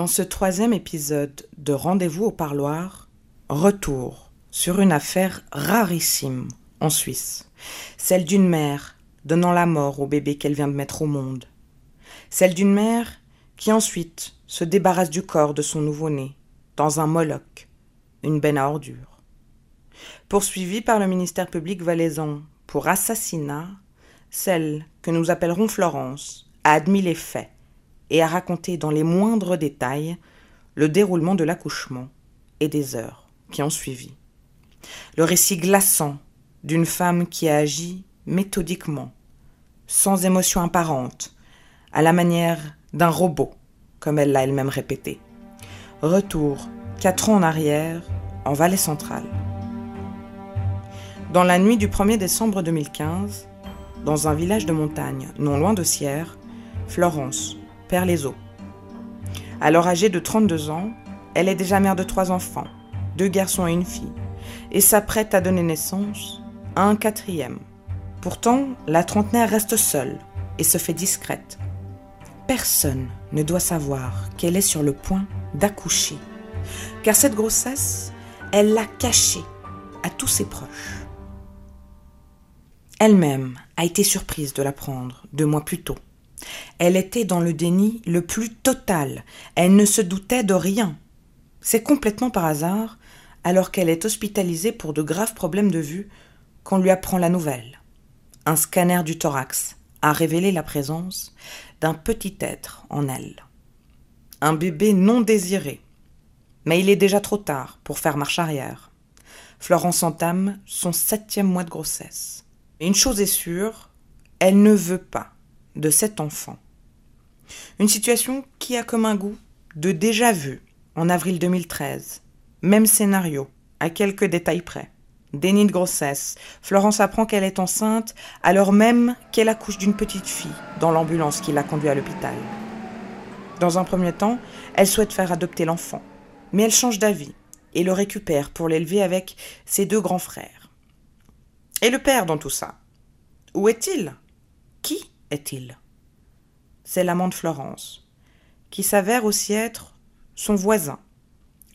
Dans ce troisième épisode de Rendez-vous au parloir, retour sur une affaire rarissime en Suisse, celle d'une mère donnant la mort au bébé qu'elle vient de mettre au monde, celle d'une mère qui ensuite se débarrasse du corps de son nouveau-né dans un moloch, une benne à ordures. Poursuivie par le ministère public valaisan pour assassinat, celle que nous appellerons Florence a admis les faits et a raconté dans les moindres détails le déroulement de l'accouchement et des heures qui ont suivi. Le récit glaçant d'une femme qui a agi méthodiquement, sans émotion apparente, à la manière d'un robot, comme elle l'a elle-même répété. Retour quatre ans en arrière, en Valais centrale. Dans la nuit du 1er décembre 2015, dans un village de montagne non loin de Sierre, Florence les os. Alors âgée de 32 ans, elle est déjà mère de trois enfants, deux garçons et une fille, et s'apprête à donner naissance à un quatrième. Pourtant, la trentenaire reste seule et se fait discrète. Personne ne doit savoir qu'elle est sur le point d'accoucher, car cette grossesse, elle l'a cachée à tous ses proches. Elle-même a été surprise de l'apprendre deux mois plus tôt. Elle était dans le déni le plus total. Elle ne se doutait de rien. C'est complètement par hasard, alors qu'elle est hospitalisée pour de graves problèmes de vue, qu'on lui apprend la nouvelle. Un scanner du thorax a révélé la présence d'un petit être en elle. Un bébé non désiré. Mais il est déjà trop tard pour faire marche arrière. Florence entame son septième mois de grossesse. une chose est sûre, elle ne veut pas de cet enfant. Une situation qui a comme un goût de déjà vu en avril 2013. Même scénario, à quelques détails près. Déni de grossesse. Florence apprend qu'elle est enceinte alors même qu'elle accouche d'une petite fille dans l'ambulance qui l'a conduit à l'hôpital. Dans un premier temps, elle souhaite faire adopter l'enfant, mais elle change d'avis et le récupère pour l'élever avec ses deux grands frères. Et le père dans tout ça? Où est-il? Qui? Est-il? C'est l'amant de Florence, qui s'avère aussi être son voisin,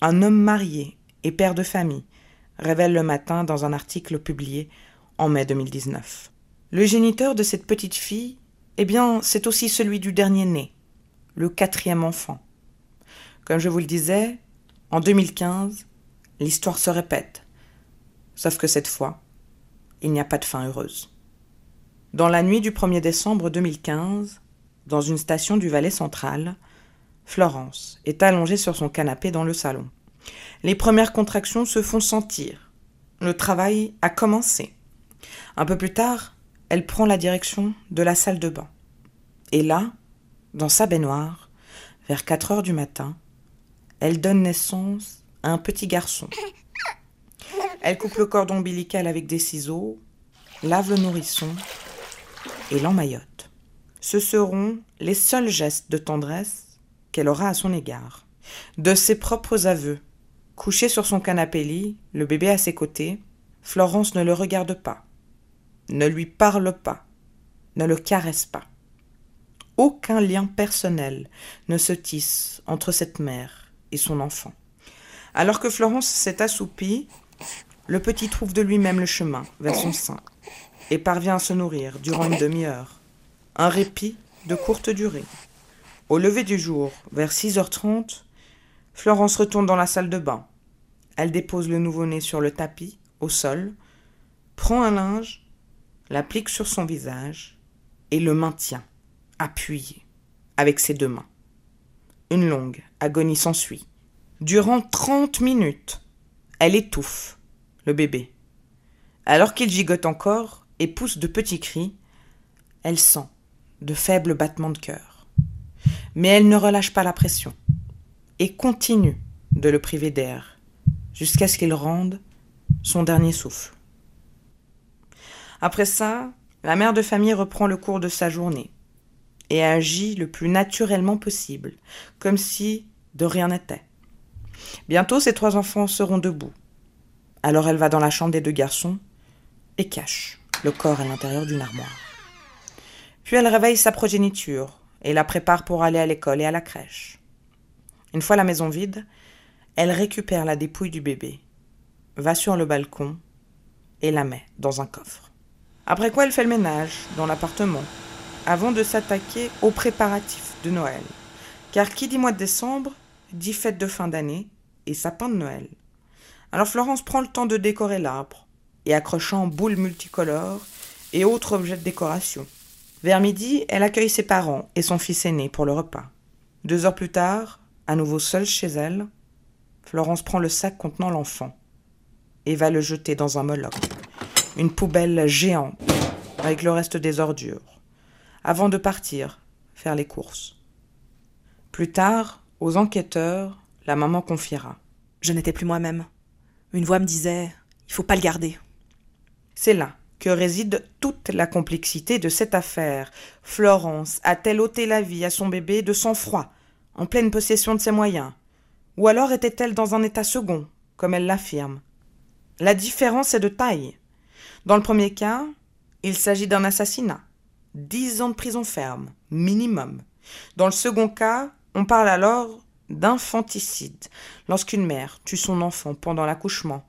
un homme marié et père de famille, révèle le matin dans un article publié en mai 2019. Le géniteur de cette petite fille, eh bien, c'est aussi celui du dernier né, le quatrième enfant. Comme je vous le disais, en 2015, l'histoire se répète, sauf que cette fois, il n'y a pas de fin heureuse. Dans la nuit du 1er décembre 2015, dans une station du Valais central, Florence est allongée sur son canapé dans le salon. Les premières contractions se font sentir. Le travail a commencé. Un peu plus tard, elle prend la direction de la salle de bain. Et là, dans sa baignoire, vers 4 heures du matin, elle donne naissance à un petit garçon. Elle coupe le cordon ombilical avec des ciseaux, lave le nourrisson et l'emmaillote. Ce seront les seuls gestes de tendresse qu'elle aura à son égard. De ses propres aveux, couchée sur son canapé-lit, le bébé à ses côtés, Florence ne le regarde pas, ne lui parle pas, ne le caresse pas. Aucun lien personnel ne se tisse entre cette mère et son enfant. Alors que Florence s'est assoupie, le petit trouve de lui-même le chemin vers son sein et parvient à se nourrir durant une demi-heure. Un répit de courte durée. Au lever du jour, vers 6h30, Florence retourne dans la salle de bain. Elle dépose le nouveau-né sur le tapis, au sol, prend un linge, l'applique sur son visage et le maintient, appuyé, avec ses deux mains. Une longue agonie s'ensuit. Durant trente minutes, elle étouffe le bébé. Alors qu'il gigote encore, et pousse de petits cris, elle sent de faibles battements de cœur. Mais elle ne relâche pas la pression et continue de le priver d'air jusqu'à ce qu'il rende son dernier souffle. Après ça, la mère de famille reprend le cours de sa journée et agit le plus naturellement possible, comme si de rien n'était. Bientôt, ses trois enfants seront debout. Alors elle va dans la chambre des deux garçons et cache le corps à l'intérieur d'une armoire. Puis elle réveille sa progéniture et la prépare pour aller à l'école et à la crèche. Une fois la maison vide, elle récupère la dépouille du bébé, va sur le balcon et la met dans un coffre. Après quoi elle fait le ménage dans l'appartement, avant de s'attaquer aux préparatifs de Noël. Car qui dit mois de décembre dit fête de fin d'année et sapin de Noël. Alors Florence prend le temps de décorer l'arbre, et accrochant boules multicolores et autres objets de décoration. Vers midi, elle accueille ses parents et son fils aîné pour le repas. Deux heures plus tard, à nouveau seule chez elle, Florence prend le sac contenant l'enfant et va le jeter dans un moloch, une poubelle géante avec le reste des ordures, avant de partir faire les courses. Plus tard, aux enquêteurs, la maman confiera. Je n'étais plus moi-même. Une voix me disait Il faut pas le garder. C'est là que réside toute la complexité de cette affaire. Florence a-t-elle ôté la vie à son bébé de sang-froid, en pleine possession de ses moyens? Ou alors était-elle dans un état second, comme elle l'affirme? La différence est de taille. Dans le premier cas, il s'agit d'un assassinat. Dix ans de prison ferme, minimum. Dans le second cas, on parle alors d'infanticide, lorsqu'une mère tue son enfant pendant l'accouchement,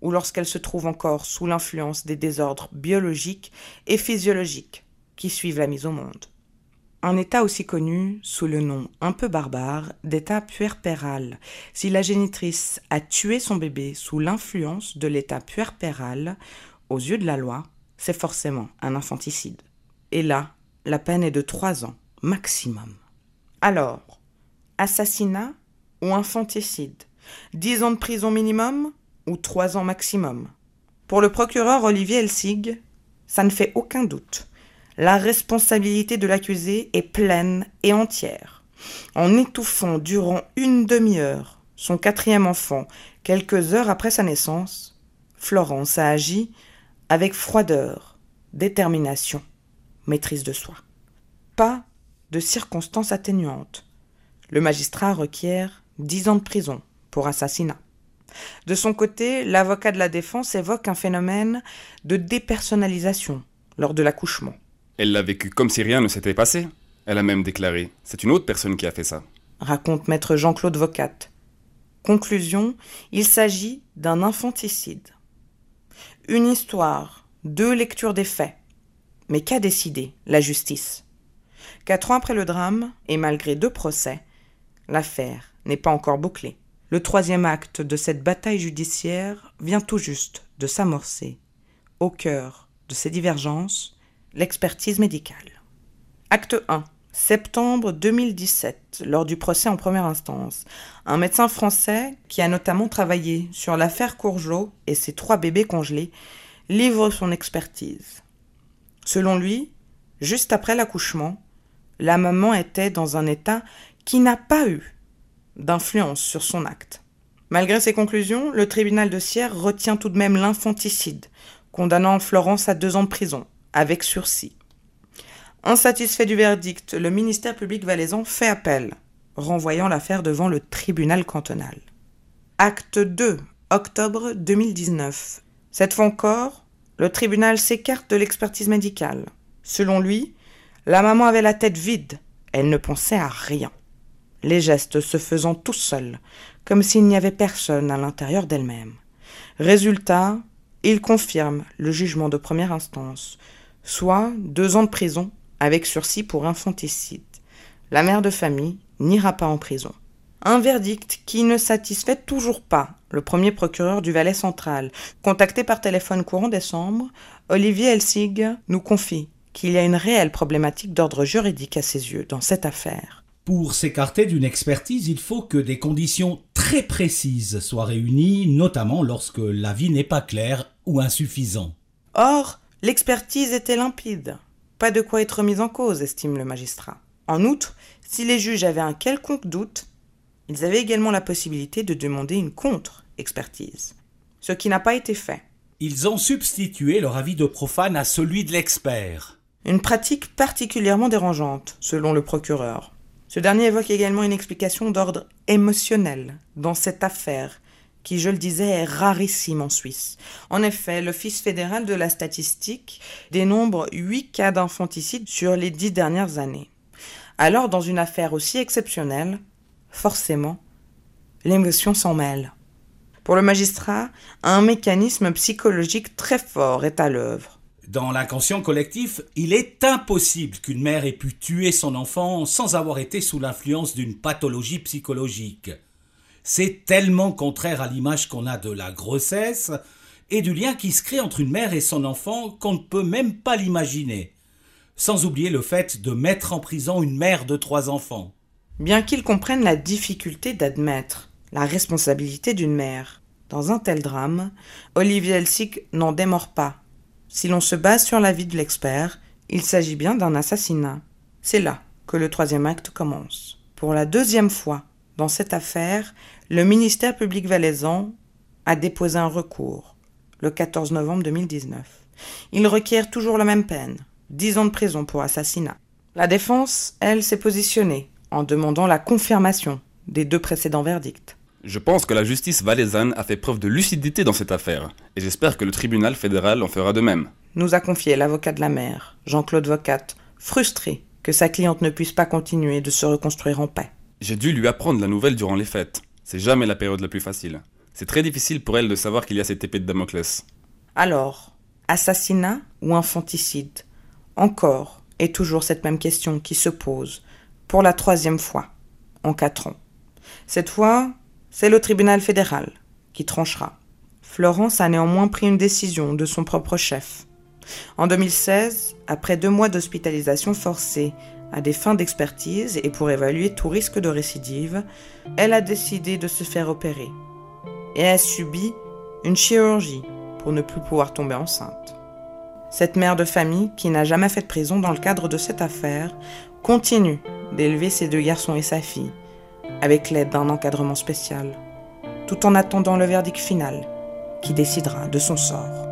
ou lorsqu'elle se trouve encore sous l'influence des désordres biologiques et physiologiques qui suivent la mise au monde. Un état aussi connu sous le nom un peu barbare d'état puerpéral. Si la génitrice a tué son bébé sous l'influence de l'état puerpéral, aux yeux de la loi, c'est forcément un infanticide. Et là, la peine est de trois ans maximum. Alors, assassinat ou infanticide? Dix ans de prison minimum? Ou trois ans maximum. Pour le procureur Olivier Elsig, ça ne fait aucun doute. La responsabilité de l'accusé est pleine et entière. En étouffant durant une demi-heure son quatrième enfant quelques heures après sa naissance, Florence a agi avec froideur, détermination, maîtrise de soi. Pas de circonstances atténuantes. Le magistrat requiert dix ans de prison pour assassinat. De son côté, l'avocat de la défense évoque un phénomène de dépersonnalisation lors de l'accouchement. Elle l'a vécu comme si rien ne s'était passé. Elle a même déclaré C'est une autre personne qui a fait ça. Raconte maître Jean-Claude Vocat. Conclusion il s'agit d'un infanticide. Une histoire, deux lectures des faits. Mais qu'a décidé la justice? Quatre ans après le drame, et malgré deux procès, l'affaire n'est pas encore bouclée. Le troisième acte de cette bataille judiciaire vient tout juste de s'amorcer. Au cœur de ces divergences, l'expertise médicale. Acte 1. Septembre 2017, lors du procès en première instance, un médecin français qui a notamment travaillé sur l'affaire Courgeot et ses trois bébés congelés livre son expertise. Selon lui, juste après l'accouchement, la maman était dans un état qui n'a pas eu d'influence sur son acte. Malgré ces conclusions, le tribunal de Sierre retient tout de même l'infanticide, condamnant Florence à deux ans de prison, avec sursis. Insatisfait du verdict, le ministère public valaisan fait appel, renvoyant l'affaire devant le tribunal cantonal. Acte 2, octobre 2019. Cette fois encore, le tribunal s'écarte de l'expertise médicale. Selon lui, la maman avait la tête vide, elle ne pensait à rien les gestes se faisant tout seuls, comme s'il n'y avait personne à l'intérieur d'elle-même. Résultat, il confirme le jugement de première instance, soit deux ans de prison avec sursis pour infanticide. La mère de famille n'ira pas en prison. Un verdict qui ne satisfait toujours pas le premier procureur du Valais central. Contacté par téléphone courant décembre, Olivier Elsig nous confie qu'il y a une réelle problématique d'ordre juridique à ses yeux dans cette affaire. Pour s'écarter d'une expertise, il faut que des conditions très précises soient réunies, notamment lorsque l'avis n'est pas clair ou insuffisant. Or, l'expertise était limpide. Pas de quoi être mise en cause, estime le magistrat. En outre, si les juges avaient un quelconque doute, ils avaient également la possibilité de demander une contre-expertise. Ce qui n'a pas été fait. Ils ont substitué leur avis de profane à celui de l'expert. Une pratique particulièrement dérangeante, selon le procureur. Ce dernier évoque également une explication d'ordre émotionnel dans cette affaire, qui, je le disais, est rarissime en Suisse. En effet, l'Office fédéral de la statistique dénombre huit cas d'infanticide sur les dix dernières années. Alors, dans une affaire aussi exceptionnelle, forcément, l'émotion s'en mêle. Pour le magistrat, un mécanisme psychologique très fort est à l'œuvre. Dans l'inconscient collectif, il est impossible qu'une mère ait pu tuer son enfant sans avoir été sous l'influence d'une pathologie psychologique. C'est tellement contraire à l'image qu'on a de la grossesse et du lien qui se crée entre une mère et son enfant qu'on ne peut même pas l'imaginer. Sans oublier le fait de mettre en prison une mère de trois enfants. Bien qu'ils comprennent la difficulté d'admettre la responsabilité d'une mère dans un tel drame, Olivier Elsig n'en démord pas. Si l'on se base sur l'avis de l'expert, il s'agit bien d'un assassinat. C'est là que le troisième acte commence. Pour la deuxième fois dans cette affaire, le ministère public valaisan a déposé un recours le 14 novembre 2019. Il requiert toujours la même peine, 10 ans de prison pour assassinat. La défense, elle, s'est positionnée en demandant la confirmation des deux précédents verdicts. Je pense que la justice valaisanne a fait preuve de lucidité dans cette affaire, et j'espère que le tribunal fédéral en fera de même. Nous a confié l'avocat de la mère, Jean-Claude Vocat, frustré que sa cliente ne puisse pas continuer de se reconstruire en paix. J'ai dû lui apprendre la nouvelle durant les fêtes. C'est jamais la période la plus facile. C'est très difficile pour elle de savoir qu'il y a cette épée de Damoclès. Alors, assassinat ou infanticide? Encore et toujours cette même question qui se pose, pour la troisième fois, en quatre ans. Cette fois, c'est le tribunal fédéral qui tranchera. Florence a néanmoins pris une décision de son propre chef. En 2016, après deux mois d'hospitalisation forcée à des fins d'expertise et pour évaluer tout risque de récidive, elle a décidé de se faire opérer et a subi une chirurgie pour ne plus pouvoir tomber enceinte. Cette mère de famille, qui n'a jamais fait de prison dans le cadre de cette affaire, continue d'élever ses deux garçons et sa fille, avec l'aide d'un encadrement spécial, tout en attendant le verdict final qui décidera de son sort.